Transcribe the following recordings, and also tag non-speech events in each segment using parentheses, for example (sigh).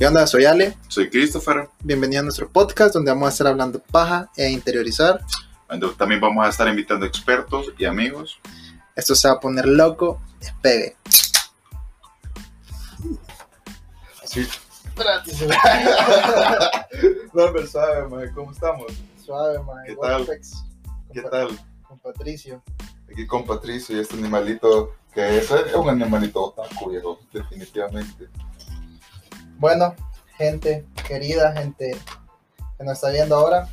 ¿Qué onda? Soy Ale. Soy Christopher. Bienvenido a nuestro podcast donde vamos a estar hablando paja e interiorizar. Donde También vamos a estar invitando expertos y amigos. Esto se va a poner loco. Despegue. Sí. Espérate, se (laughs) no, pero suave, mae, ¿cómo estamos? Suave, man. ¿Qué tal? ¿Qué tal? Con Patricio. Aquí con Patricio y este animalito que es, es un animalito otaku, viejo, definitivamente. Bueno, gente querida, gente que nos está viendo ahora.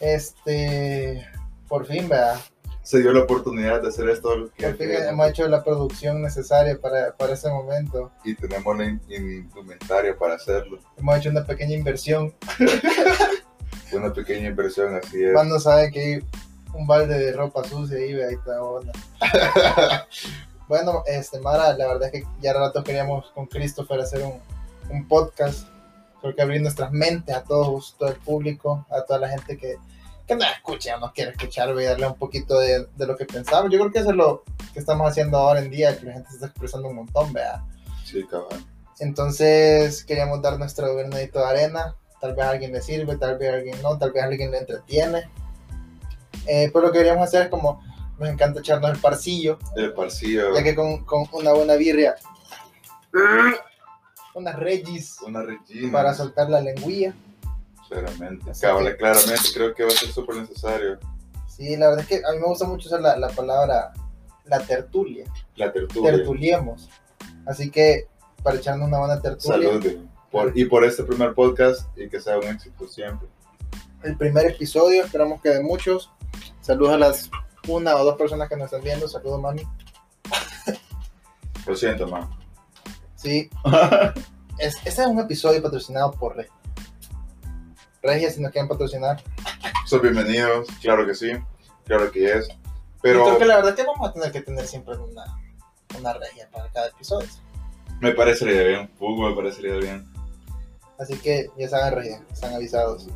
Este, por fin, ¿verdad? Se dio la oportunidad de hacer esto. que Por fin hemos hecho la producción necesaria para, para ese momento. Y tenemos la in- indumentaria para hacerlo. Hemos hecho una pequeña inversión. (laughs) Una pequeña inversión, así es. Cuando sabe que hay un balde de ropa sucia ahí, ve ahí está onda. (laughs) bueno, este, Mara, la verdad es que ya rato queríamos con Christopher hacer un, un podcast. Creo que abrir nuestras mentes a todos, todo el público, a toda la gente que, que no escucha o no quiere escuchar, ve, darle un poquito de, de lo que pensamos. Yo creo que eso es lo que estamos haciendo ahora en día, que la gente se está expresando un montón, vea. Sí, cabrón. Entonces queríamos dar nuestro granito de arena. Tal vez a alguien le sirve, tal vez a alguien no, tal vez a alguien le entretiene. Eh, pero lo que queríamos hacer es como nos encanta echarnos el parcillo, El parcillo, ya que con, con una buena birria, unas regis una Regina. para soltar la lengüilla. Claramente, Así Cabal, que- claramente creo que va a ser súper necesario Sí, la verdad es que a mí me gusta mucho usar la, la palabra la tertulia. la tertulia. Tertuliemos. Así que para echarnos una buena tertulia. Salud. Por, y por este primer podcast y que sea un éxito siempre. el primer episodio. Esperamos que de muchos. Saludos a las una o dos personas que nos están viendo. Saludos, mami. Lo siento, man. Sí, es, este es un episodio patrocinado por Regia. Regia, si nos quieren patrocinar. Son bienvenidos, claro que sí, claro que es. Yo Pero creo que la verdad es que vamos a tener que tener siempre una, una regia para cada episodio. me parecería bien, Hugo, me parecería bien. Así que ya saben, Regia, están avisados.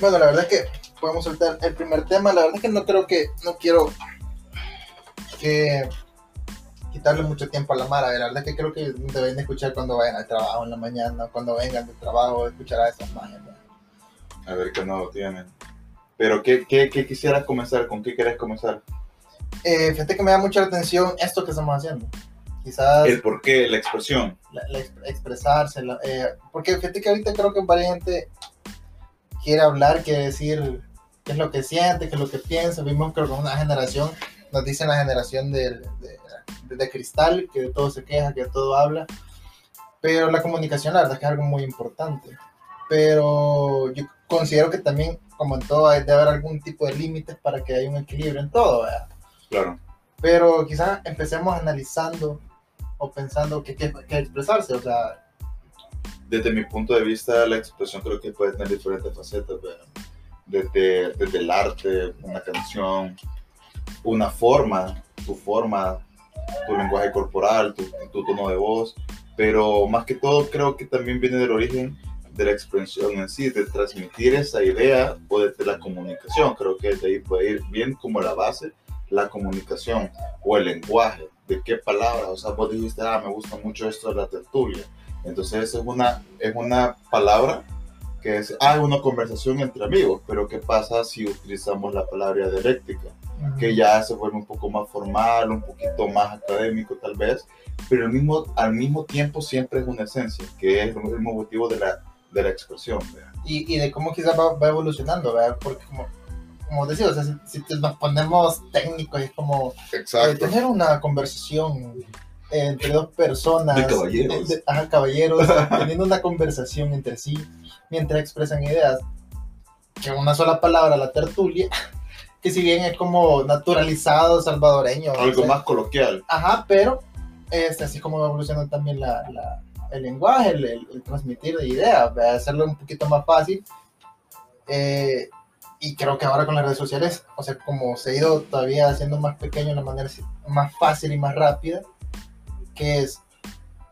Bueno, la verdad es que podemos soltar el primer tema. La verdad es que no creo que, no quiero que quitarle mucho tiempo a la Mara. La verdad es que creo que deben de escuchar cuando vayan al trabajo en la mañana, cuando vengan del trabajo, escuchar a estas magias. A ver qué no tienen. Pero, ¿qué, qué, qué quisieras comenzar? ¿Con qué quieres comenzar? Eh, fíjate que me da mucha atención esto que estamos haciendo. Quizás El por qué, la expresión. la- la exp- expresarse, la- eh, porque fíjate que ahorita creo que varias gente quiere hablar, quiere decir qué es lo que siente, qué es lo que piensa. Vimos creo que una generación, nos dicen la generación de, de- de cristal, que de todo se queja, que de todo habla. Pero la comunicación, la verdad es que es algo muy importante. Pero yo considero que también, como en todo, hay de haber algún tipo de límites para que haya un equilibrio en todo, ¿verdad? Claro. Pero quizás empecemos analizando o pensando qué qué- qué expresarse, o sea, Desde mi punto de vista, la expresión creo que puede tener diferentes facetas. ¿verdad? Desde, desde el arte, una canción, una forma, tu forma, tu lenguaje corporal, tu, tono de voz. Pero más que todo, creo que también viene del origen de la expresión en sí, de transmitir esa idea o desde la comunicación. Creo que de ahí puede ir bien como la base, la comunicación o el lenguaje, de qué palabras. O sea, vos dijiste, ah, me gusta mucho esto de la tertulia. Entonces, es una, es una palabra que es, ah, es una conversación entre amigos, pero ¿qué pasa si utilizamos la palabra dialéctica? que ya se vuelve un poco más formal, un poquito más académico tal vez, pero al mismo, al mismo tiempo siempre es una esencia, que es el mismo motivo de la, de la expresión. y, y de cómo quizás va, va evolucionando, ¿verdad? Porque como, como decía, o sea, si, si nos ponemos técnicos, es como eh, tener una conversación entre dos personas, De caballeros. de- de- ajá, caballeros, (laughs) teniendo una conversación entre sí, mientras expresan ideas, que una sola palabra, la tertulia, (laughs) que si bien es como naturalizado salvadoreño, Algo sea, más coloquial. Ajá, pero este, así como va evolucionando también la, la- el lenguaje, el, el- el transmitir de ideas, ¿verdad? hacerlo un poquito más fácil. Eh, y creo que ahora con las redes sociales, o sea, como se ha ido todavía haciendo más pequeño de una manera más fácil y más rápida, que es,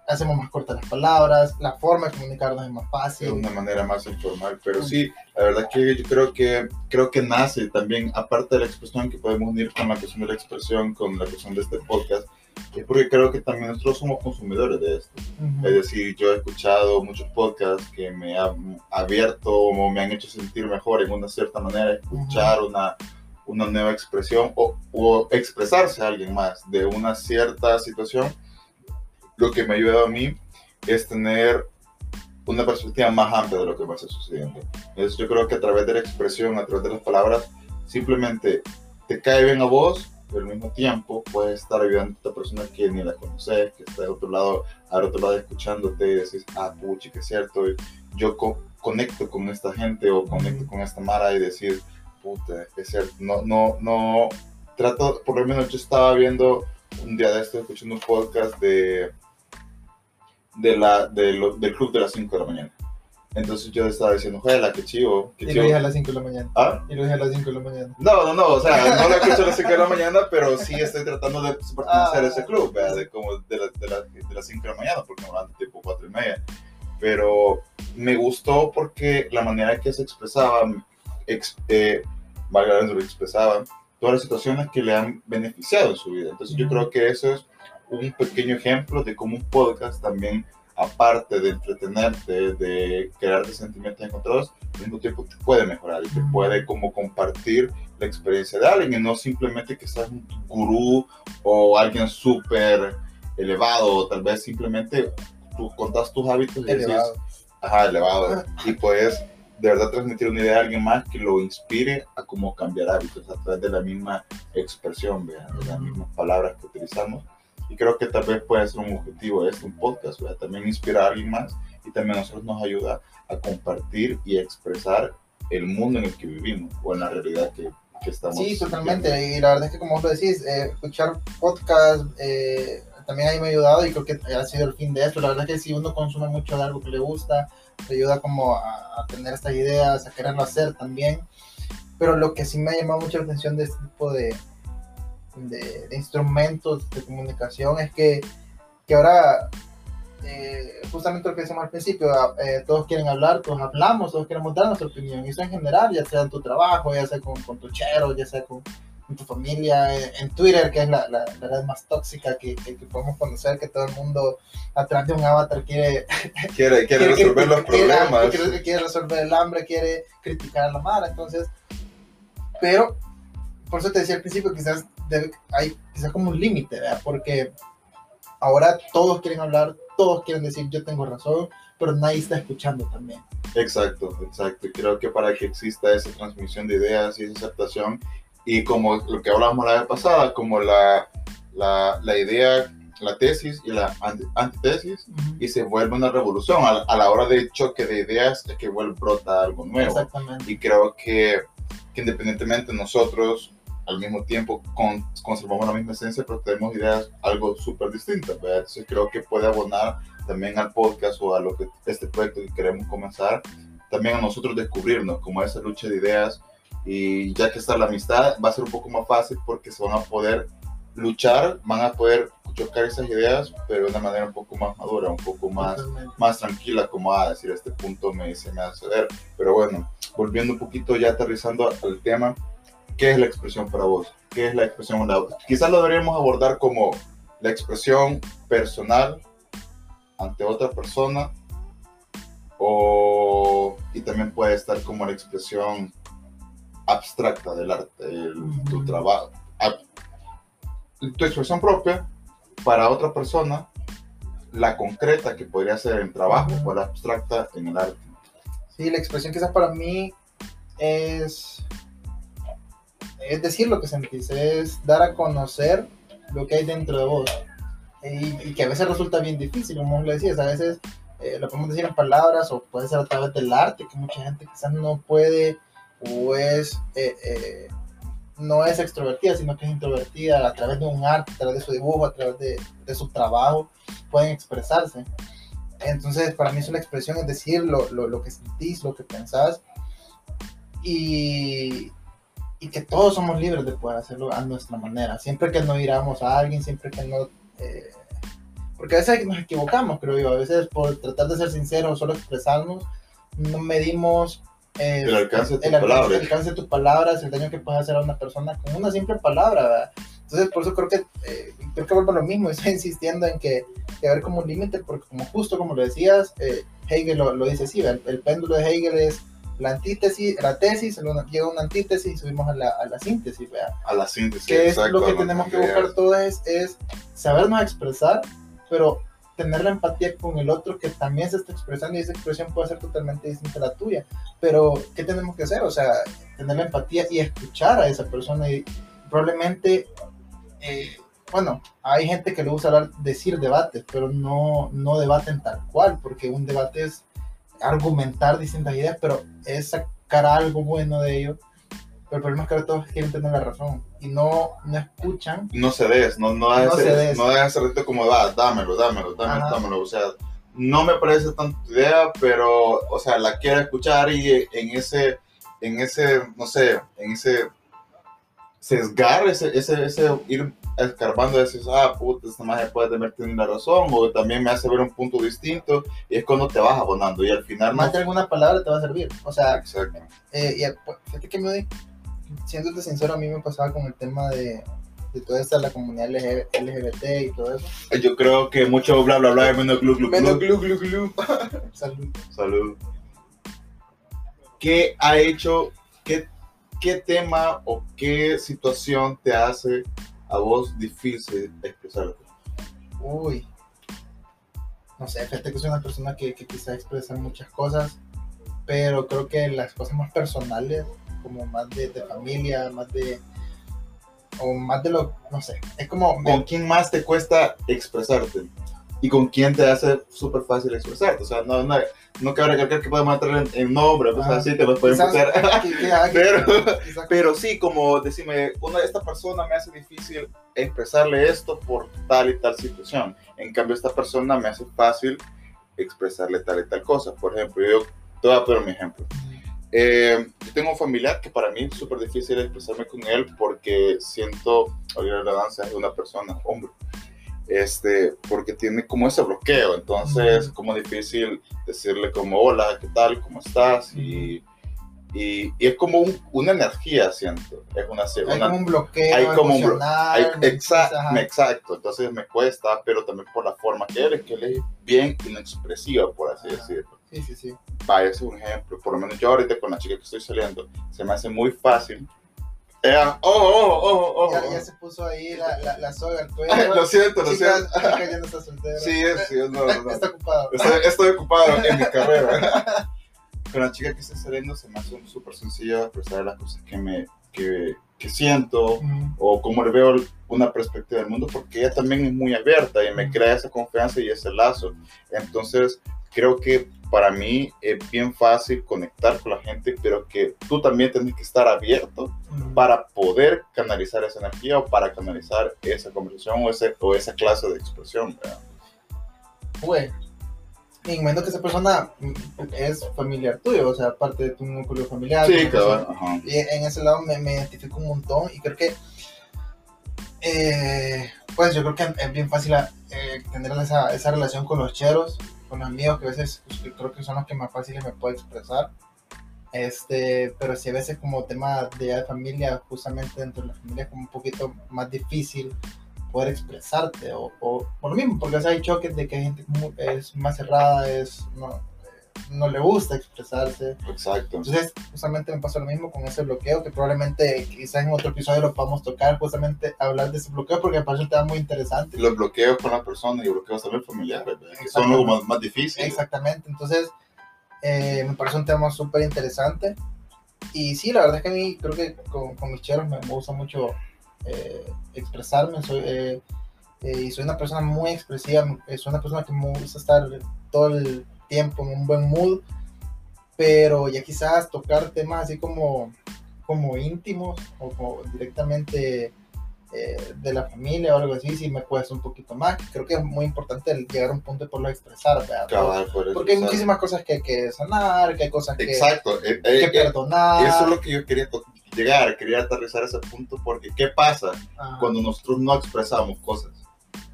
hacemos más cortas las palabras, la forma de comunicarnos es más de fácil. una manera más informal, pero sí, la verdad que yo creo que creo que nace también, aparte de la expresión que podemos unir con la cuestión de la expresión, con la cuestión de este podcast, es porque creo que también nosotros somos consumidores de esto. Ujú. Es decir, yo he escuchado muchos podcasts que me han abierto o me han hecho sentir mejor en una cierta manera, escuchar una, una nueva expresión o, o expresarse a alguien más de una cierta situación. Lo que me ha ayudado a mí es tener una perspectiva más amplia de lo que me está sucediendo. Entonces yo creo que a través de la expresión, a través de las palabras, simplemente te cae bien a vos, pero al mismo tiempo puedes estar ayudando a otra persona que ni la conoces, que está de otro lado, al otro lado escuchándote y decís, ah, puchi, que es cierto, yo co- conecto con esta gente o conecto con esta Mara y decir, puta, es cierto, no, no, no, trato, por lo menos yo estaba viendo un día de esto, escuchando un podcast de, de la, de lo- del club de las 5 de la mañana. Entonces yo estaba diciendo, juela, qué chivo, qué Y lo chivo. dije a las 5 de la mañana. ¿Ah? Y lo dije a las 5 de la mañana. No, no, no, o sea, no lo escucho a las 5 de la mañana, pero sí estoy tratando de pertenecer a ese club, ¿verdad? De, como de, la- de, la- de las 5 de la mañana, porque normalmente tipo 4 y media. Pero me gustó porque la manera que se expresaba, ex, eh, valga la expresaba todas las situaciones que le han beneficiado en su vida. Entonces yo creo que eso es un pequeño ejemplo de cómo un podcast también, aparte de entretenerte, de crearte sentimientos encontrados, al mismo tiempo te puede mejorar y te puede como compartir la experiencia de alguien y no simplemente que seas un gurú o alguien súper elevado o tal vez simplemente tú contas tus hábitos y decís, Elevado. ajá, elevado y puedes de verdad transmitir una idea a alguien más que lo inspire a cómo cambiar hábitos a través de la misma expresión, ¿verdad? de las mismas palabras que utilizamos y creo que tal vez puede ser un objetivo de este, un podcast, ¿verdad? también inspirar a alguien más y también a nosotros nos ayuda a compartir y expresar el mundo en el que vivimos o en la realidad que, que estamos Sí, viviendo. totalmente. Y la verdad es que, como vos lo decís, eh, escuchar podcast eh, también ahí me ha ayudado y creo que ha sido el fin de esto. La verdad es que si uno consume mucho de algo que le gusta, te ayuda como a, a tener estas ideas, a quererlo hacer también. Pero lo que sí me ha llamado mucho la atención de este tipo de, de, de instrumentos de comunicación es que, que ahora, eh, justamente lo que decíamos al principio, eh, todos quieren hablar, todos hablamos, todos queremos dar nuestra opinión. Y eso en general, ya sea en tu trabajo, ya sea con, con tu chero, ya sea con, tu familia, en, en Twitter, que es la, la, la red más tóxica que, que, que podemos conocer, que todo el mundo a través de un avatar quiere (laughs) quiere, quiere resolver los problemas. Quiere, quiere resolver el hambre, quiere criticar a la mara, entonces, pero por eso te decía al principio, quizás debe- hay quizás como un límite. Porque ahora todos quieren hablar, todos quieren decir yo tengo razón, pero nadie está escuchando también. Exacto, exacto. Y Creo que para que exista esa transmisión de ideas y esa aceptación, y como lo que hablábamos la vez pasada, como la, la, la idea, la tesis y la anti- antitesis, y se vuelve una revolución. A, a la hora de choque de ideas es que vuelve brota algo nuevo. Exactamente. Y creo que, que independientemente nosotros al mismo tiempo con- conservamos la misma esencia, pero tenemos ideas algo súper distintas. ¿verdad? Entonces creo que puede abonar también al podcast o a lo que este proyecto que queremos comenzar, también a nosotros descubrirnos como esa lucha de ideas y ya que está la amistad va a ser un poco más fácil porque se van a poder luchar, van a poder chocar esas ideas, pero de una manera un poco más madura, un poco más más tranquila, como a decir, este punto me, se me hace ver. Pero bueno, volviendo un poquito ya aterrizando al tema, ¿qué es la expresión para vos? ¿Qué es la expresión? Quizás lo deberíamos abordar como la expresión personal ante otra persona o, y también puede estar como la expresión abstracta del arte, el- tu trabajo, a- tu expresión propia para otra persona la concreta que podría ser en trabajo o la abstracta en el arte. Sí, la expresión quizás para mí es, es decir lo que sentís, es dar a conocer lo que hay dentro de vos. Y, que a veces resulta bien difícil, como lo decías, a veces eh, lo podemos decir en palabras o puede ser a través del arte, que mucha gente quizás no puede o es, eh, eh, no es extrovertida, sino que es introvertida a través de un arte, a través de su dibujo, a través de, de su trabajo, pueden expresarse. Entonces, para mí es una expresión, es decir, lo, lo, lo que sentís, lo que pensás, y, y que todos somos libres de poder hacerlo a nuestra manera, siempre que no iramos a alguien, siempre que no... eh, porque a veces nos equivocamos, creo yo, a veces por tratar de ser sinceros, solo expresarnos, no medimos... eh, El alcance de tus el alcance- palabras. el alcance de tus palabras, el daño que puedes hacer a una persona con una simple palabra, ¿verdad? Entonces, por eso creo que, eh, creo que vuelvo a lo mismo, (laughs) estoy insistiendo en que, que haber como un límite, porque como justo como lo decías, eh, Hegel lo, lo, dice así, el, el, péndulo de Hegel es la antítesis, la tesis, llega una antítesis y subimos a la, a la síntesis, ¿verdad? A la síntesis, Que es lo que tenemos que buscar todos es, es sabernos expresar, pero tener la empatía con el otro que también se está expresando y esa expresión puede ser totalmente distinta a la tuya. Pero, ¿qué tenemos que hacer? O sea, tener la empatía y escuchar a esa persona y probablemente, eh, bueno, hay gente que le gusta hablar, decir debates, pero no, no debaten tal cual, porque un debate es argumentar distintas ideas, pero es sacar algo bueno de ello. Pero el problema es que todos quieren tener la razón y no, no escuchan. No se des, no, no, no, se no dejes ese como, va, dámelo, dámelo, dámelo, dámelo. O sea, no me parece tanta idea, pero, o sea, la quiero escuchar y en ese, en ese, no sé, en ese sesgar, ese, ese, ese ir escarbando decís, ah, puta, esta magia puede tener la razón, o también me hace ver un punto distinto, y es cuando te vas abonando, y al final... Más de alguna palabra te va a servir, o sea... Exacto. Eh, y, pues, fíjate que me siéndote sincero, a mí me pasaba con el tema de, de toda esta, la comunidad LGBT y todo eso. Yo creo que mucho bla bla bla, menos glu glu glu. Menos glu glu glu. (laughs) Salud. Salud. ¿Qué ha hecho, qué, qué tema o qué situación te hace a vos difícil expresarte? Uy, no sé, fíjate que soy una persona que, que quizá expresa muchas cosas, pero creo que las cosas más personales, como más de, de familia, más de, o más de lo, no sé, es como... ¿Con quién más te cuesta expresarte? ¿Y con quién te hace súper fácil expresarte? O sea, no, no, no cabe recalcar que podemos entrar en, en nombre, pues así te pueden empezar. (laughs) pero, pero sí, como decime, una esta persona me hace difícil expresarle esto por tal y tal situación. En cambio, esta persona me hace fácil expresarle tal y tal cosa. Por ejemplo, yo te voy a poner mi ejemplo. Eh, yo tengo un familiar que para mí es súper difícil expresarme con él porque siento, oír la danza de una persona, hombre, este, porque tiene como ese bloqueo, entonces como difícil decirle como hola, ¿qué tal? ¿Cómo estás? Y, y, y es como un, una energía, siento, es una, hay como un bloqueo hay como un hay, exacto, exacto, entonces me cuesta, pero también por la forma que él es, que él es bien inexpresiva, por así decirlo. Sí, sí, sí. Vaya, ese es un ejemplo. Por lo menos yo ahorita con la chica que estoy saliendo, se me hace muy fácil. Oh, oh, oh, oh, ya, ya, se puso ahí la, la, la soga al cuello. lo siento, lo siento. Chica ya no está soltera. Sí, es, sí, no, no, Está ocupado. Estoy, estoy ocupado en mi carrera. (laughs) con la chica que estoy saliendo se me hace súper sencillo expresar las cosas que me que, que siento mm. o cómo le veo una perspectiva del mundo porque ella también es muy abierta y me crea esa confianza y ese lazo. Entonces, creo que para mí es bien fácil conectar con la gente, pero que tú también tienes que estar abierto para poder canalizar esa energía o para canalizar esa conversación o, ese, o esa clase de expresión. Pues, en momento que esa persona es familiar tuyo, o sea, parte de tu núcleo familiar. Sí, claro. Y en ese lado me, me, identifico un montón y creo que, eh, pues yo creo que es bien fácil eh, tener esa, esa relación con los cheros con amigos que a veces pues, creo que son los que más fáciles me puedo expresar. Este, pero si a veces como tema de familia, justamente dentro de la familia es como un poquito más difícil poder expresarte o, o por lo mismo, porque hay choques de que hay gente es más cerrada, es, no, no le gusta expresarse. Exacto. Entonces, justamente me pasa lo mismo con ese bloqueo, que probablemente quizás en otro episodio lo podamos tocar, justamente hablar de ese bloqueo, porque me parece un tema muy interesante. Los bloqueos con la persona y bloqueos también familiares, que son los más, más difíciles. Exactamente, entonces eh, me parece un tema súper interesante. Y sí, la verdad es que a mí creo que con, con mis cheros me, gusta mucho eh, expresarme, soy... Eh, y soy una persona muy expresiva, soy una persona que me gusta estar todo el tiempo, en un buen mood, pero ya quizás tocar temas así como, como íntimos o como directamente eh, de la familia o algo así, sí me cuesta un poquito más. Creo que es muy importante llegar a un punto de poderlo expresar, porque hay muchísimas cosas que hay que sanar, que hay cosas que, Exacto. Eh, que eh, perdonar. Eso es lo que yo quería llegar, quería aterrizar ese punto, porque ¿qué pasa cuando nosotros no expresamos cosas?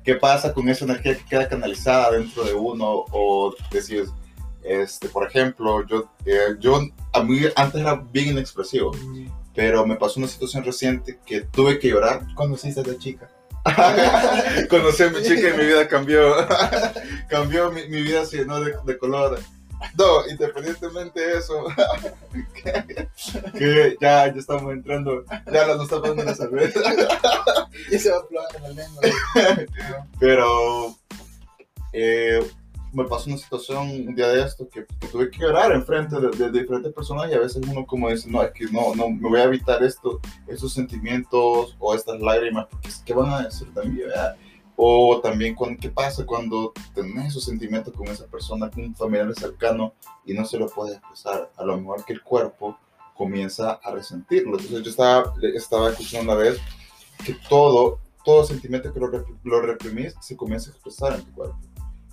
¿Qué pasa con esa energía que queda canalizada dentro de uno? O decir, este, por ejemplo, yo, eh, yo a mí antes era bien inexpresivo, pero me pasó una situación reciente que tuve que llorar. Conociste de chica. (laughs) Conocí a mi chica y mi vida cambió. (laughs) cambió, mi, mi vida se llenó de, de color. No, independientemente de eso, (laughs) que, que ya, ya estamos entrando, ya nos está pasando la cerveza. (laughs) Y se va a en la lengua. Pero eh, me pasó una situación un día de esto que, que tuve que llorar enfrente de, de diferentes personas y a veces uno como dice, no, es que no, no, me voy a evitar esto, estos sentimientos o estas lágrimas, porque ¿qué van a decir también? verdad? O también, con, ¿qué pasa cuando tenés esos sentimientos con esa persona, con un familiar cercano y no se lo puedes expresar? A lo mejor que el cuerpo comienza a resentirlo. Entonces yo estaba, estaba escuchando una vez que todo, todo sentimiento que lo, lo reprimís se comienza a expresar en tu cuerpo.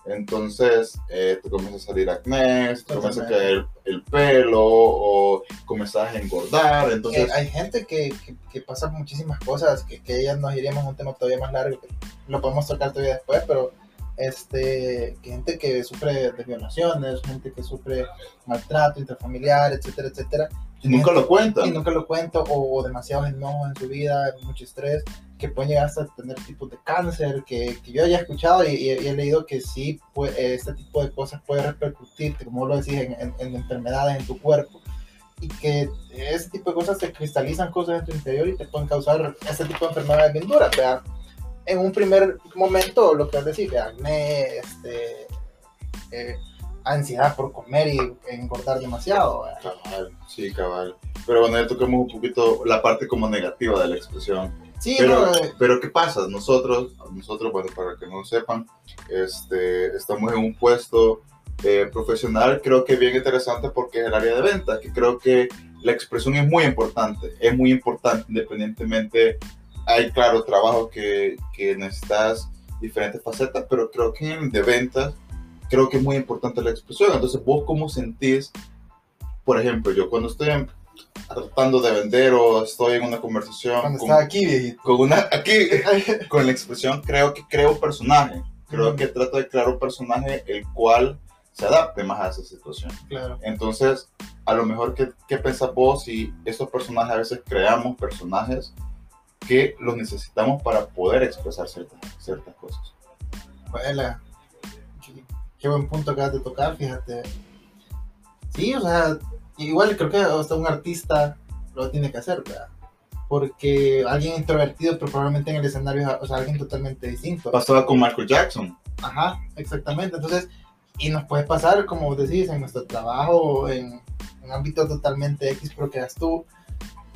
Entonces, eh, te comienza a salir acné, te comienza a caer el pelo o comenzás a engordar. Entonces, Que hay gente que, que, que pasa muchísimas cosas, que, que ya nos iríamos a un tema todavía más largo, que lo podemos tocar todavía después, pero este, gente que sufre de violaciones, gente que sufre maltrato intrafamiliar, etcétera, etcétera, y nunca lo y cuentan. nunca lo cuento, o, o demasiado enojo en su vida, mucho estrés, que pueden llegar hasta tener tipos de cáncer, que, que yo ya he escuchado y, y- y he leído que sí, pues, este tipo de cosas puede repercutir, como lo decís, en, en- en enfermedades en tu cuerpo, y que ese tipo de cosas se cristalizan cosas en tu interior y te pueden causar este tipo de enfermedades bien duras, ¿verdad? En un primer momento, lo que es decir, de acné, este, eh, ansiedad por comer y engordar demasiado, ¿verdad? Cabal, sí, cabal. Pero bueno, ya tocamos un poquito la parte como negativa de la expresión. Sí, Pero, no, eh, pero ¿qué pasa? Nosotros, nosotros, bueno, para que no sepan, este, estamos en un puesto eh, profesional, creo que bien interesante porque es el área de ventas, que creo que la expresión es muy importante, es muy importante independientemente, hay claro trabajo que, que necesitas diferentes facetas, pero creo que de ventas, creo que es muy importante la expresión. Entonces, vos cómo sentís, por ejemplo, yo cuando estoy en- tratando de vender o estoy en una conversación cuando con- aquí, viejito. con una aquí (laughs) con la expresión creo que creo personaje creo Ujú. que trato de crear un personaje el cual se adapte más a esa situación Claro. entonces a lo mejor qué, qué pensás vos si esos personajes a veces creamos personajes que los necesitamos para poder expresar ciertas ciertas cosas Juela. Qué, qué buen punto acabas de tocar, fíjate. Sí, o sea, igual creo que hasta un artista lo tiene que hacer, ¿verdad? Porque alguien introvertido, pero probablemente en el escenario, es, o sea, alguien totalmente distinto. pasaba con Michael Jackson Ajá, exactamente. Entonces, y nos puede pasar, como decís, en nuestro trabajo, en un ámbito totalmente X, pero que eras tú.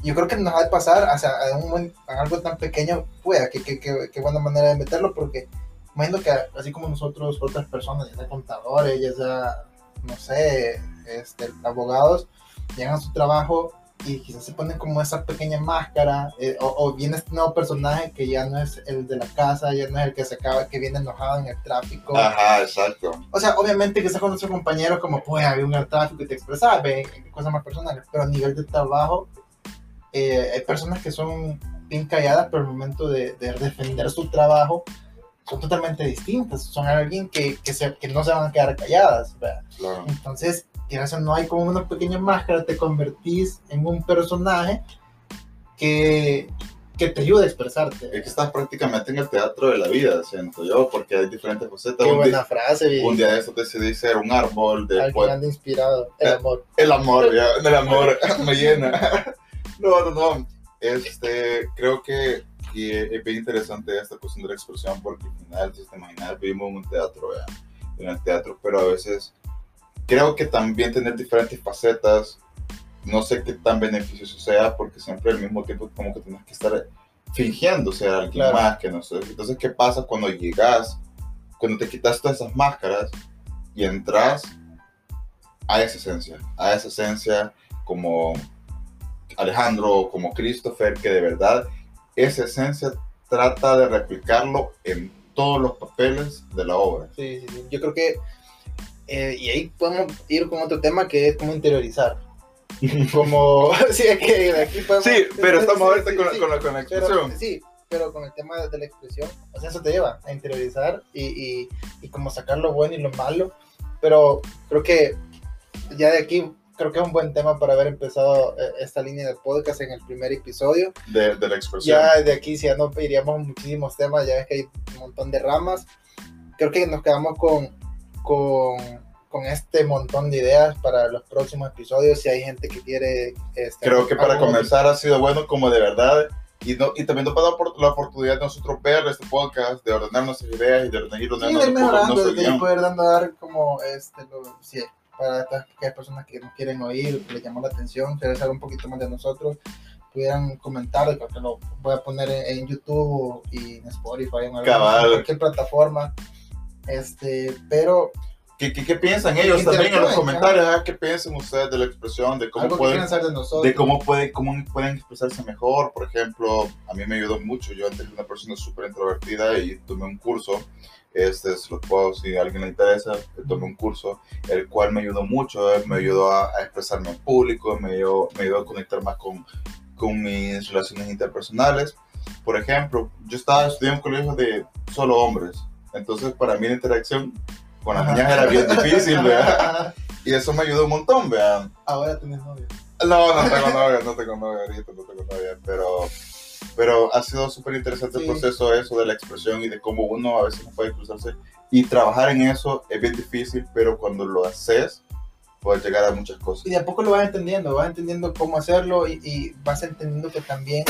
Yo creo que nos va a pasar o sea, a, un, a algo tan pequeño, pueda, que, que, que, que buena manera de meterlo, porque imagino que así como nosotros, otras personas, ya sea contadores, ya sea, no sé, este, abogados, llegan a su trabajo y quizás se ponen como esa pequeña máscara, eh, o, o viene este nuevo personaje que ya no es el de la casa, ya no es el que se acaba, que viene enojado en el tráfico. ajá exacto O sea, obviamente que estás con nuestros compañeros como, pues, había un tráfico y te expresabas, ve, cosas más personales, pero a nivel de trabajo, eh, hay personas que son bien calladas, pero al momento de, de defender su trabajo, son totalmente distintas, son alguien que, que, se- que no se van a quedar calladas, claro Entonces, no hay como una pequeña máscara, te convertís en un personaje que, que te ayuda a expresarte. es que estás prácticamente en el teatro de la vida siento yo porque hay diferentes facetas Qué un, buena día, frase, un día de eso decidí ser un árbol Al después final de inspirado, el Eh, amor. El amor, ya, el amor me llena. (laughs) No, no, no. Este, creo que, que es bien interesante esta cuestión de la expresión porque al final, si te imaginas, vivimos en un teatro, ¿verdad? en el teatro, pero a veces creo que también tener diferentes facetas, no sé qué tan beneficioso sea porque siempre al mismo tiempo como que tienes que estar fingiendo ser alguien Claro. más que no sé. Entonces, ¿qué pasa cuando llegas, cuando te quitas todas esas máscaras y entras a esa esencia, a esa esencia como Alejandro, como Christopher, que de verdad esa esencia trata de replicarlo en todos los papeles de la obra. Sí, sí, sí. Yo creo que, eh, y ahí podemos ir con otro tema que es (laughs) como interiorizar. (laughs) Como, sí, es que aquí podemos... Sí, pero estamos ahorita sí, con, la- sí. con la, con la Pero, expresión. sí, pero con el tema de la expresión, o sea, eso te lleva a interiorizar y, y, y como sacar lo bueno y lo malo, pero creo que ya de aquí creo que es un buen tema para haber empezado eh, esta línea de podcast en el primer episodio. De, de la expresión. Ya de aquí, si ya no iríamos muchísimos temas, ya ves que hay un montón de ramas. Creo que nos quedamos con, con, con este montón de ideas para los próximos episodios. Si hay gente que quiere. este, Creo que para comenzar ha sido bueno como de verdad y, no, y también nos va a dar la oportunidad de nosotros ver este podcast, de ordenar nuestras ideas y de ordenar, ir Sí, de ir mejorando, de poder dando dar como este, lo, sí, para todas aquellas personas que nos quieren oír, que les llamó la atención, quieren saber un poquito más de nosotros, pudieran comentar, creo que lo voy a poner en, en YouTube y en Spotify, en, alguna- en cualquier plataforma. Este, pero ¿Qué, qué, qué piensan ellos también en los comentarios? ah, ¿Qué piensan ustedes de la expresión? De cómo pueden de de cómo, puede, cómo pueden expresarse mejor. Por ejemplo, a mí me ayudó mucho. Yo antes era una persona súper introvertida y tomé un curso. Este, se los puedo, si a alguien le interesa, tomé un curso, el cual me ayudó mucho. eh, Me ayudó a, a expresarme en público, me ayudó, me ayudó a conectar más con, con mis relaciones interpersonales. Por ejemplo, yo estaba estudiando en un colegio de solo hombres. Entonces, para mí la interacción con las niñas era bien difícil, ¿verdad? (laughs) Y eso me ayudó un montón, vean. Ahora tienes novio. No, no tengo novia, no tengo novia ahorita, no tengo novia, pero, pero ha sido súper interesante Sí. el proceso eso de la expresión y de cómo uno a veces no puede cruzarse. Y trabajar en eso es bien difícil, pero cuando lo haces, puedes llegar a muchas cosas. y de a poco lo vas entendiendo, vas entendiendo cómo hacerlo y, y vas entendiendo que también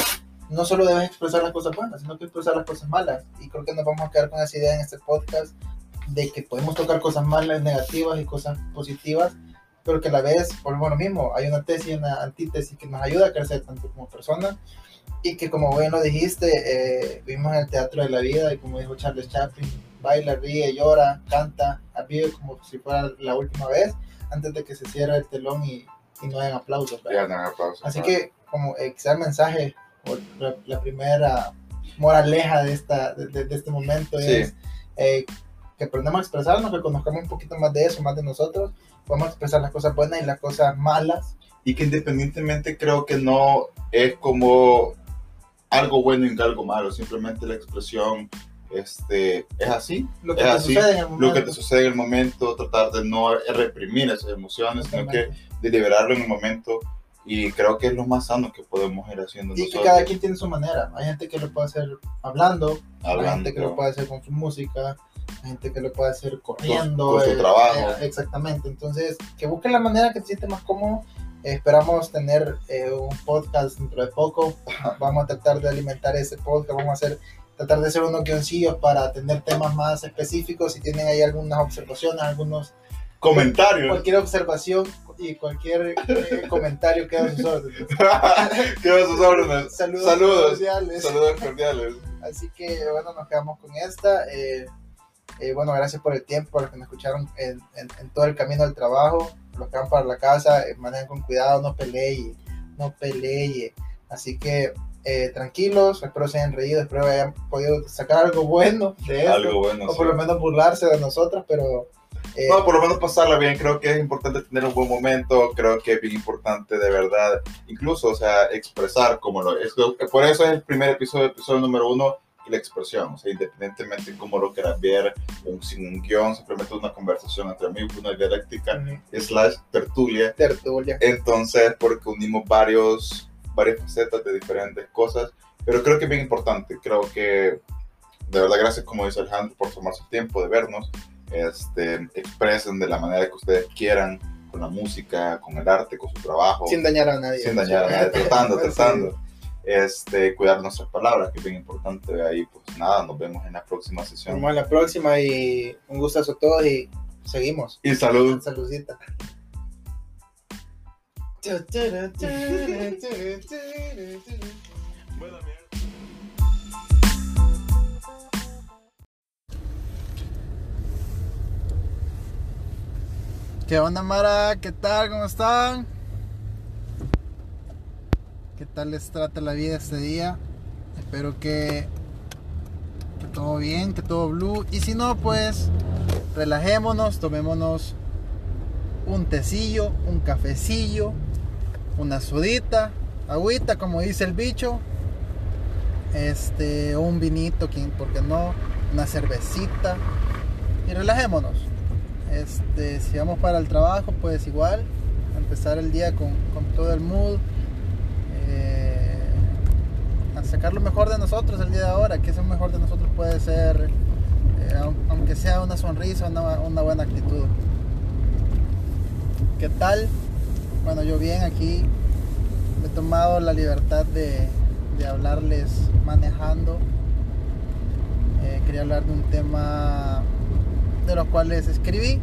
no solo debes expresar las cosas buenas, sino que expresar las cosas malas. Y creo que nos vamos a quedar con esa idea en este podcast de que podemos tocar cosas malas, negativas y cosas positivas, pero que a la vez, por lo mismo, hay una tesis y una antítesis que nos ayuda a crecer tanto como personas y que como bien lo dijiste, eh, vivimos en el teatro de la vida y como dijo Charles Chaplin, baila, ríe, llora, canta, vive como si fuera la última vez antes de que se cierre el telón y, y no hayan aplausos. Ya, no, aplausos. Así que como eh, quizá el mensaje o la, la primera moraleja de, esta, de, de- de este momento Sí. es eh, que aprendamos a expresarnos, que conozcamos un poquito más de eso, más de nosotros, podemos expresar las cosas buenas y las cosas malas. Y que independientemente creo que no es como algo bueno y algo malo, simplemente la expresión este, es así, Lo que Es te así, sucede en el momento. lo que te sucede en el momento, tratar de no reprimir esas emociones, sino que de liberarlo en el momento y creo que es lo más sano que podemos ir haciendo Y que nosotros. cada quien tiene su manera. Hay gente que lo puede hacer hablando, hay hablando gente que lo puede hacer con su música, hay gente que lo puede hacer corriendo. con su eh, trabajo. eh, exactamente. Entonces, que busquen la manera que te siente más cómodo. Esperamos tener eh, un podcast dentro de poco. (laughs) Vamos a tratar de alimentar ese podcast. Vamos a hacer, tratar de hacer unos guioncillos para tener temas más específicos. Si tienen ahí algunas observaciones, algunos comentarios. cualquier observación y cualquier eh, (laughs) comentario queda a sus órdenes. (laughs) ¿Qué vas a órdenes? Saludos, Saludos. cordiales. Saludos cordiales. Así que bueno, nos quedamos con esta. Eh, eh, bueno, gracias por el tiempo, por los que nos escucharon en, en- en todo el camino del trabajo, los que van para la casa, eh, manejen con cuidado, no peleen, no peleen. Así que eh, tranquilos, espero se hayan reído, espero hayan podido sacar algo bueno de esto, Algo bueno. o sí. por lo menos burlarse de nosotros, pero eh, No, por lo menos pasarla bien. Creo que es importante tener un buen momento. Creo que es bien importante, de verdad, incluso, o sea, expresar como lo es. Por eso es el primer episodio, episodio número uno, la expresión. O sea, independientemente de cómo lo quieras ver, un, sin un guion, simplemente una conversación entre amigos, una dialéctica, slash tertulia. tertulia. Entonces, porque unimos varios, varias facetas de diferentes cosas, pero creo que es bien importante. Creo que, de verdad, gracias, como dice Alejandro, por tomarse el tiempo de vernos. Este, expresen de la manera que ustedes quieran, con la música, con el arte, con su trabajo, Sin dañar a nadie. sin dañar a nadie, (laughs) tratando, tratando. Este, cuidar nuestras palabras, que es bien importante. Ahí, pues nada, nos vemos en la próxima Nos sesión. vemos en la próxima y un gustazo a todos y seguimos. Y salud. Saludcita. ¿Qué onda, Mara? ¿Qué tal? ¿Cómo están? ¿Qué tal les trata la vida este día? Espero que, todo bien, que todo blue. Y si no, pues relajémonos, tomémonos un tecillo, un cafecillo, una sudita, agüita, como dice el bicho. Este, un vinito, ¿quién, ¿por qué no? Una cervecita. Y relajémonos. Este, si vamos para el trabajo, pues igual, empezar el día con, con todo el mood, sacar lo mejor de nosotros el día de ahora, que eso mejor de nosotros puede ser, eh, aunque sea una sonrisa, una, buena actitud. ¿Qué tal? Bueno, yo bien aquí he tomado la libertad de, hablarles manejando. Eh, quería hablar de un tema de los cuales escribí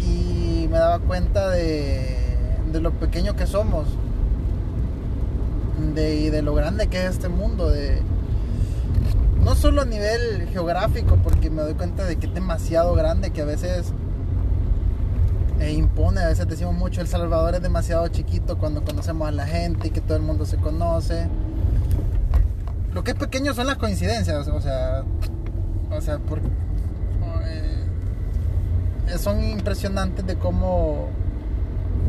y me daba cuenta de lo pequeño que somos de, y de lo grande que es este mundo. De, no solo a nivel geográfico, porque me doy cuenta de que es demasiado grande, que a veces e impone, a veces decimos mucho, El Salvador es demasiado chiquito cuando conocemos a la gente y que todo el mundo se conoce. Lo que es pequeño son las coincidencias, o sea, o sea, eh, son impresionantes de cómo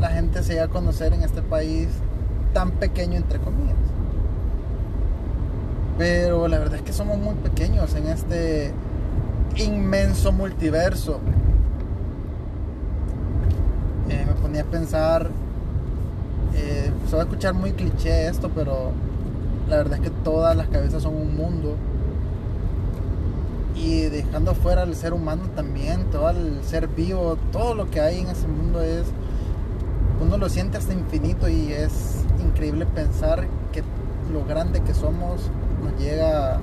la gente se llega a conocer en este país tan pequeño entre comillas. Pero la verdad es que somos muy pequeños en este inmenso multiverso eh, me ponía a pensar, eh, se va a escuchar muy cliché esto, pero la verdad es que todas las cabezas son un mundo. Y dejando fuera al ser humano también, todo el ser vivo, todo lo que hay en ese mundo es, uno lo siente hasta infinito y es increíble pensar que lo grande que somos nos llega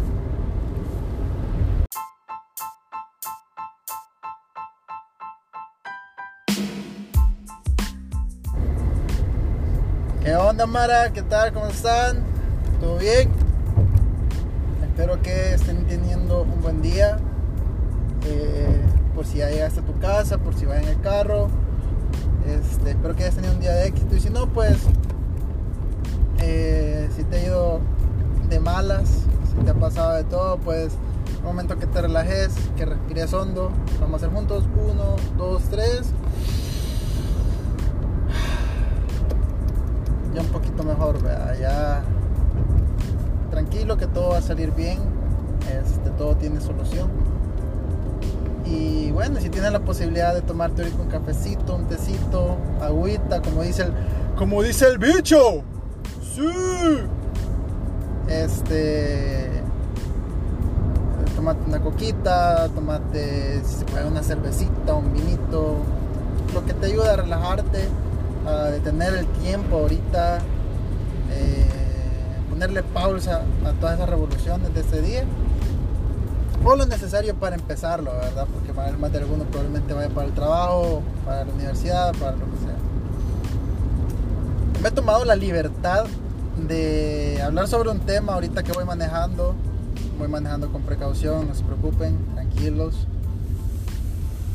¿Qué onda Mara? ¿Qué tal? ¿Cómo están? ¿Todo bien? Espero que estén teniendo un buen día. Eh, por si ya llegaste a tu casa, por si vas en el carro. Este, espero que hayas tenido un día de éxito. Y si no, pues, si te ha ido de malas, si te ha pasado de todo, pues, un momento que te relajes, que respires hondo. Vamos a hacer juntos. Uno, dos, tres. ya un poquito mejor, ya tranquilo que todo va a salir bien, este, todo tiene solución. Y bueno, si tienes la posibilidad de tomarte ahorita un cafecito, un tecito, agüita, como dice el, como dice el bicho, sí, este, tomate una coquita, tomate, si se puede, una cervecita, un vinito, lo que te ayude a relajarte a detener el tiempo ahorita, eh, ponerle pausa a todas esas revoluciones de este día. O lo necesario para empezarlo, ¿verdad? Porque para el más de alguno probablemente vaya para el trabajo, para la universidad, para lo que sea. Me he tomado la libertad de hablar sobre un tema ahorita que voy manejando. Voy manejando con precaución, no se preocupen, tranquilos.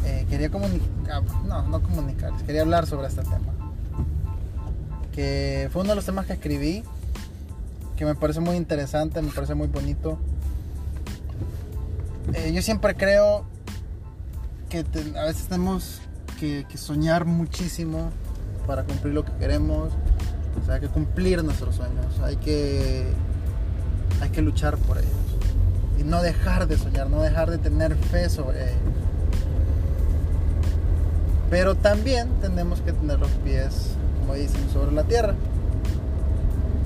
Eh, quería comunicar, no, no comunicar, quería hablar sobre este tema que fue uno de los temas que escribí, que me parece muy interesante, me parece muy bonito. Eh, yo siempre creo que a veces tenemos que, soñar muchísimo para cumplir lo que queremos. O sea, hay que cumplir nuestros sueños, hay que, hay que luchar por ellos. Y no dejar de soñar, no dejar de tener fe sobre ellos. Pero también tenemos que tener los pies dicen, sobre la Tierra.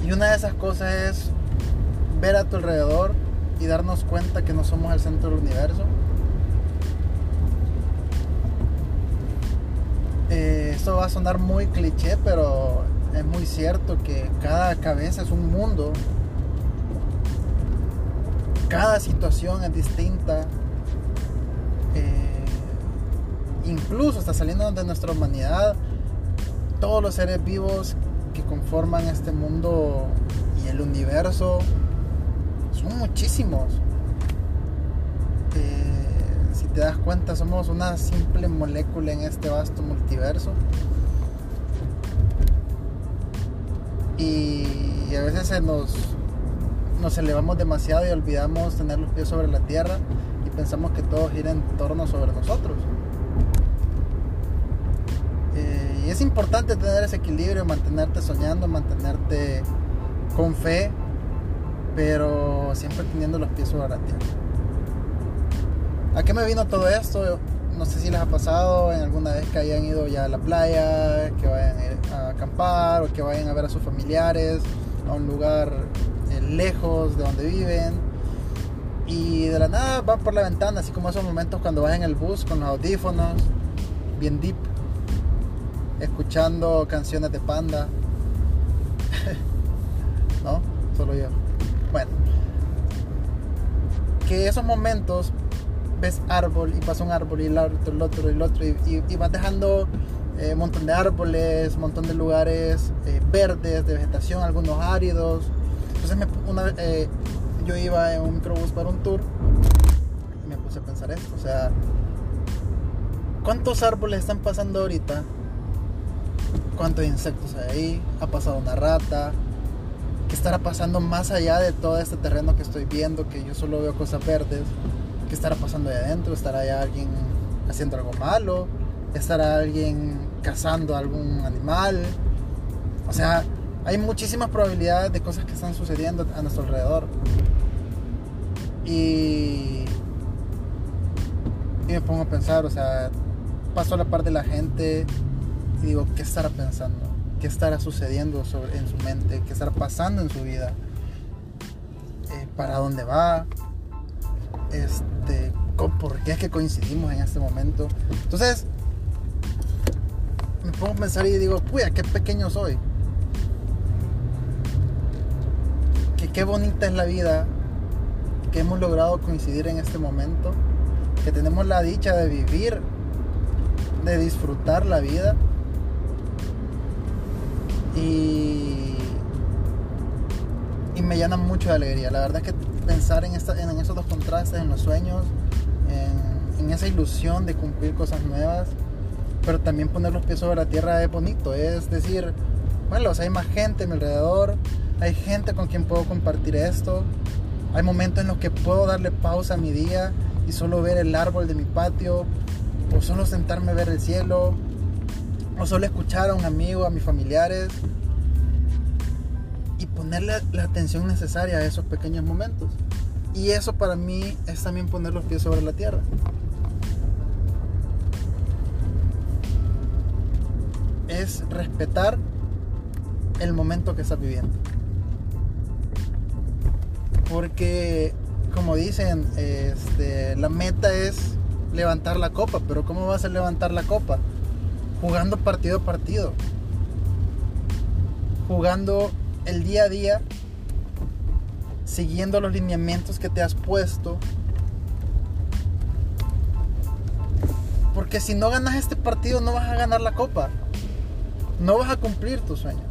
Y una de esas cosas es ver a tu alrededor y darnos cuenta que no somos el centro del universo. Eh, esto va a sonar muy cliché, pero es muy cierto que cada cabeza es un mundo. Cada situación es distinta. Eh, incluso está saliendo de nuestra humanidad todos los seres vivos que conforman este mundo y el universo son muchísimos. Eh, si te das cuenta, somos una simple molécula en este vasto multiverso. Y a veces nos, nos elevamos demasiado y olvidamos tener los pies sobre la tierra y pensamos que todo gira en torno sobre nosotros. Y es importante tener ese equilibrio, mantenerte soñando, mantenerte con fe, pero siempre teniendo los pies sobre la tierra. ¿A qué me vino todo esto? no sé si les ha pasado en alguna vez que hayan ido ya a la playa, que vayan a acampar o que vayan a ver a sus familiares a un lugar eh, lejos de donde viven y de la nada van por la ventana, así como esos momentos cuando vas en el bus con los audífonos, bien deep, escuchando canciones de panda. (laughs) ¿No? Solo yo. Bueno. Que esos momentos ves árbol y pasa un árbol y el otro, otro, el otro, y, vas dejando eh, montón de árboles, montón de lugares eh, verdes, de vegetación, algunos áridos. Entonces una, eh, yo iba en un microbús para un tour y me puse a pensar esto, o sea, ¿cuántos árboles están pasando ahorita? ¿Cuántos insectos hay ahí? ¿Ha pasado una rata? ¿Qué estará pasando más allá de todo este terreno que estoy viendo, que yo solo veo cosas verdes? ¿Qué estará pasando ahí adentro? ¿Estará ahí alguien haciendo algo malo? ¿Estará alguien cazando algún animal? O sea, hay muchísimas probabilidades de cosas que están sucediendo a nuestro alrededor. Y, me pongo a pensar, o sea, paso a la parte de la gente y digo, ¿qué estará pensando? ¿Qué estará sucediendo en su mente? ¿Qué estará pasando en su vida? Eh, ¿Para dónde va? Este, ¿Por qué es que coincidimos en este momento? Entonces, me pongo a pensar y digo, puya, qué pequeño soy. Que qué bonita es la vida que hemos logrado coincidir en este momento, que tenemos la dicha de vivir, de disfrutar la vida. Y, me llena mucho de alegría. La verdad es que pensar en, esos dos contrastes, en los sueños, en esa ilusión de cumplir cosas nuevas, pero también poner los pies sobre la tierra es bonito. Es decir, bueno, hay más gente a mi alrededor, hay gente con quien puedo compartir esto, hay momentos en los que puedo darle pausa a mi día y solo ver el árbol de mi patio, o solo sentarme a ver el cielo, o solo escuchar a un amigo, a mis familiares, y ponerle la atención necesaria a esos pequeños momentos. Y eso para mí es también poner los pies sobre la tierra. Es respetar el momento que estás viviendo. Porque, como dicen, este, la meta es levantar la copa, pero ¿cómo vas a levantar la copa? Jugando partido a partido. Jugando el día a día, siguiendo los lineamientos que te has puesto. Porque si no ganas este partido no vas a ganar la copa. No vas a cumplir tu sueño.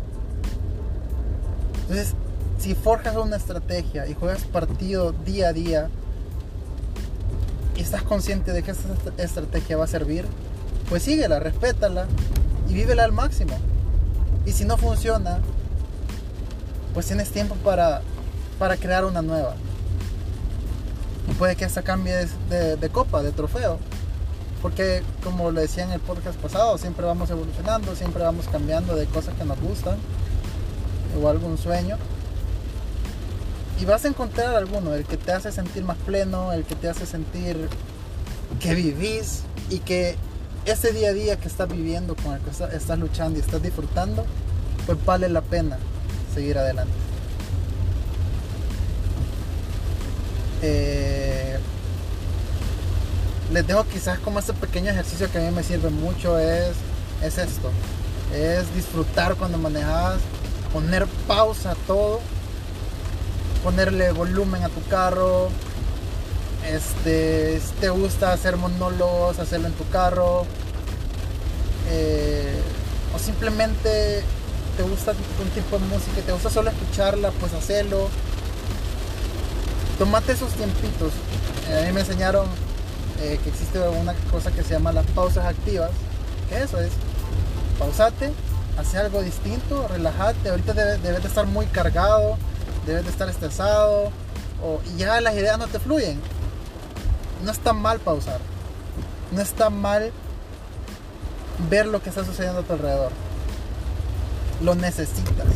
Entonces, si forjas una estrategia y juegas partido día a día y estás consciente de que esta estrategia va a servir, pues síguela, respétala y vívela al máximo. Y si no funciona, pues tienes tiempo para, para crear una nueva. Y puede que esta cambie de, de copa, de trofeo. Porque como le decía en el podcast pasado, siempre vamos evolucionando, siempre vamos cambiando de cosas que nos gustan o algún sueño y vas a encontrar alguno, el que te hace sentir más pleno, el que te hace sentir que vivís y que ese día a día que estás viviendo, con el que estás luchando y estás disfrutando, pues vale la pena seguir adelante. Eh, les dejo quizás como este pequeño ejercicio que a mí me sirve mucho es, es esto, es disfrutar cuando manejas, poner pausa a todo ponerle volumen a tu carro. Este, te gusta hacer monólogos, hacerlo en tu carro. Eh, o simplemente te gusta un tipo de música te gusta solo escucharla, pues hacerlo. Tómate esos tiempitos. A mí me enseñaron eh, que existe una cosa que se llama las pausas activas. Que eso es, pausate, hace algo distinto, relájate. Ahorita debes de estar muy cargado debes de estar estresado o, y ya las ideas no te fluyen. No está mal pausar. No está mal ver lo que está sucediendo a tu alrededor. Lo necesitas.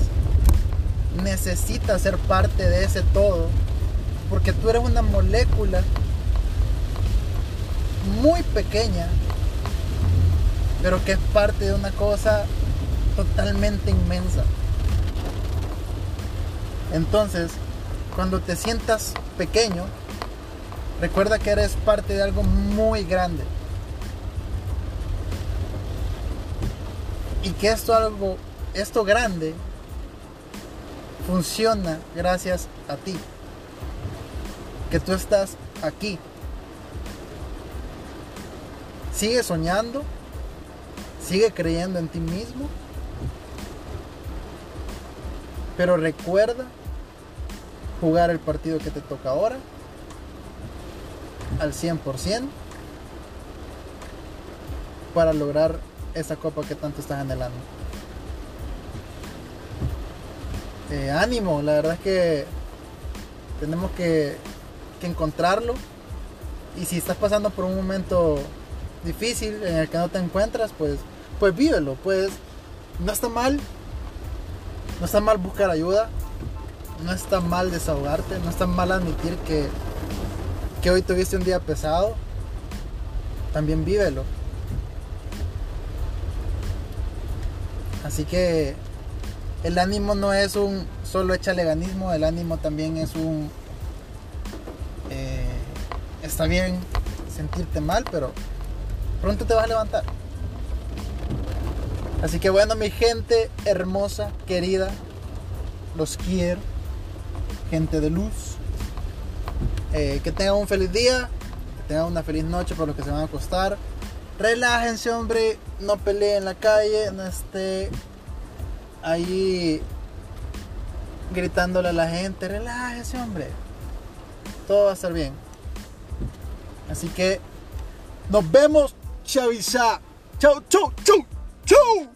Necesitas ser parte de ese todo. Porque tú eres una molécula muy pequeña, pero que es parte de una cosa totalmente inmensa. Entonces, cuando te sientas pequeño, recuerda que eres parte de algo muy grande. Y que esto algo, esto grande funciona gracias a ti. Que tú estás aquí. Sigue soñando. Sigue creyendo en ti mismo. Pero recuerda jugar el partido que te toca ahora al 100% para lograr esa copa que tanto estás anhelando. Eh, ánimo, la verdad es que tenemos que, que encontrarlo y si estás pasando por un momento difícil en el que no te encuentras, pues, pues vívelo, pues no está mal, no está mal buscar ayuda, no está mal desahogarte, no está mal admitir que, que hoy tuviste un día pesado, también vívelo. Así que el ánimo no es un solo echaleganismo, el ánimo también es un... eh, está bien sentirte mal, pero pronto te vas a levantar. Así que bueno, mi gente hermosa, querida, los quiero, gente de luz. Eh, que tengan un feliz día, que tengan una feliz noche por los que se van a acostar. Relájense, hombre, no peleen en la calle, no esté ahí gritándole a la gente, relájese, hombre. Todo va a estar bien. Así que nos vemos, Chavisa. Chau, chau, chau, chau.